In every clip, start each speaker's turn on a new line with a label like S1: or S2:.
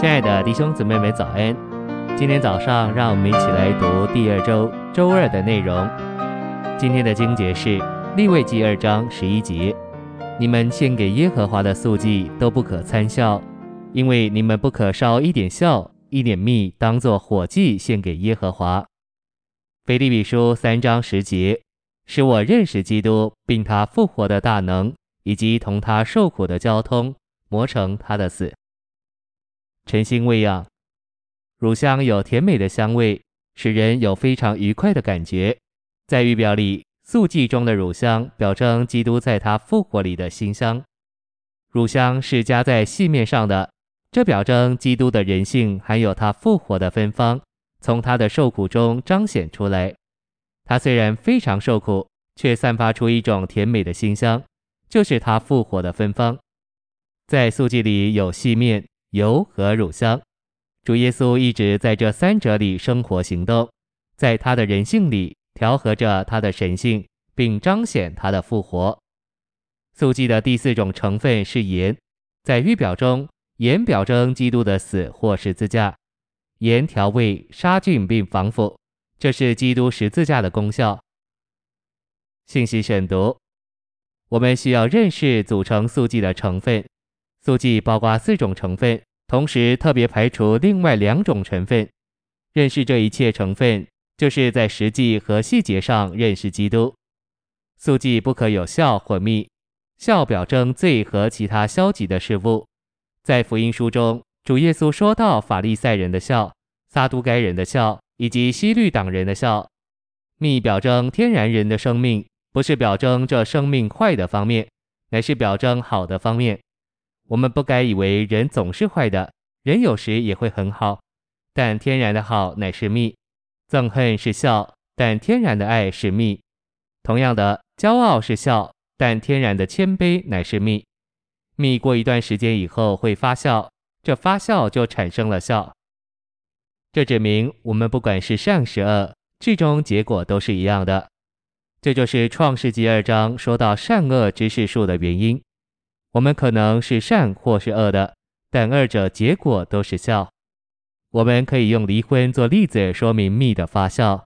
S1: 亲爱的弟兄姊妹们，早安！今天早上，让我们一起来读第二周周二的内容。今天的经节是利未记二章十一节：你们献给耶和华的素祭都不可参笑，因为你们不可烧一点笑、一点蜜，当作火祭献给耶和华。腓立比书三章十节：使我认识基督，并他复活的大能，以及同他受苦的交通，磨成他的死。晨星喂养，乳香有甜美的香味，使人有非常愉快的感觉。在预表里，素祭中的乳香表征基督在他复活里的馨香。乳香是加在细面上的，这表征基督的人性还有他复活的芬芳，从他的受苦中彰显出来。他虽然非常受苦，却散发出一种甜美的馨香，就是他复活的芬芳。在素祭里有细面。油和乳香，主耶稣一直在这三者里生活行动，在他的人性里调和着他的神性，并彰显他的复活。素祭的第四种成分是盐，在预表中，盐表征基督的死或十字架，盐调味、杀菌并防腐，这是基督十字架的功效。信息选读，我们需要认识组成素祭的成分。素祭包括四种成分，同时特别排除另外两种成分。认识这一切成分，就是在实际和细节上认识基督。素祭不可有效或蜜，酵表征罪和其他消极的事物。在福音书中，主耶稣说到法利赛人的效、撒都该人的效以及希律党人的酵。蜜表征天然人的生命，不是表征这生命坏的方面，乃是表征好的方面。我们不该以为人总是坏的，人有时也会很好。但天然的好乃是蜜，憎恨是笑，但天然的爱是蜜。同样的，骄傲是笑，但天然的谦卑乃是蜜。蜜过一段时间以后会发酵，这发酵就产生了笑。这指明我们不管是善是恶，最终结果都是一样的。这就是创世纪二章说到善恶知识树的原因。我们可能是善或是恶的，但二者结果都是孝。我们可以用离婚做例子说明蜜的发酵。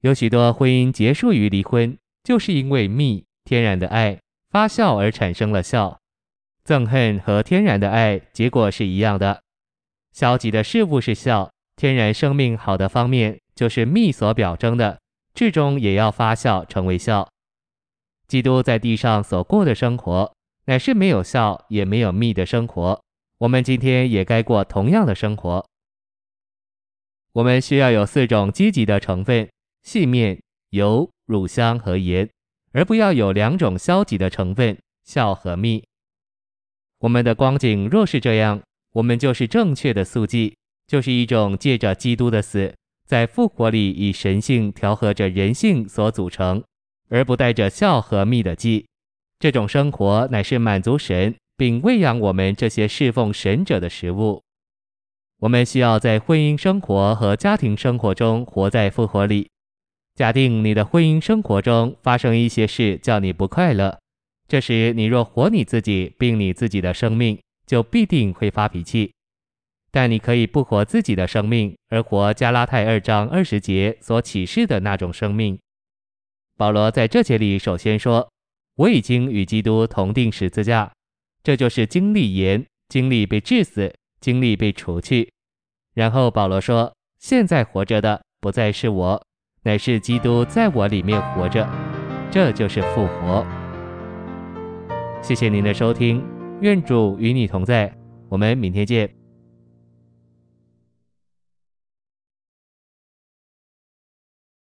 S1: 有许多婚姻结束于离婚，就是因为蜜天然的爱发酵而产生了酵。憎恨和天然的爱结果是一样的。消极的事物是酵，天然生命好的方面就是蜜所表征的，至终也要发酵成为酵。基督在地上所过的生活，乃是没有笑也没有蜜的生活。我们今天也该过同样的生活。我们需要有四种积极的成分：细面、油、乳香和盐，而不要有两种消极的成分：笑和蜜。我们的光景若是这样，我们就是正确的素祭，就是一种借着基督的死，在复活里以神性调和着人性所组成，而不带着笑和蜜的祭。这种生活乃是满足神，并喂养我们这些侍奉神者的食物。我们需要在婚姻生活和家庭生活中活在复活里。假定你的婚姻生活中发生一些事叫你不快乐，这时你若活你自己，并你自己的生命，就必定会发脾气。但你可以不活自己的生命，而活加拉太二章二十节所启示的那种生命。保罗在这节里首先说。我已经与基督同钉十字架，这就是经历盐，经历被治死，经历被除去。然后保罗说：“现在活着的不再是我，乃是基督在我里面活着。”这就是复活。谢谢您的收听，愿主与你同在，我们明天见。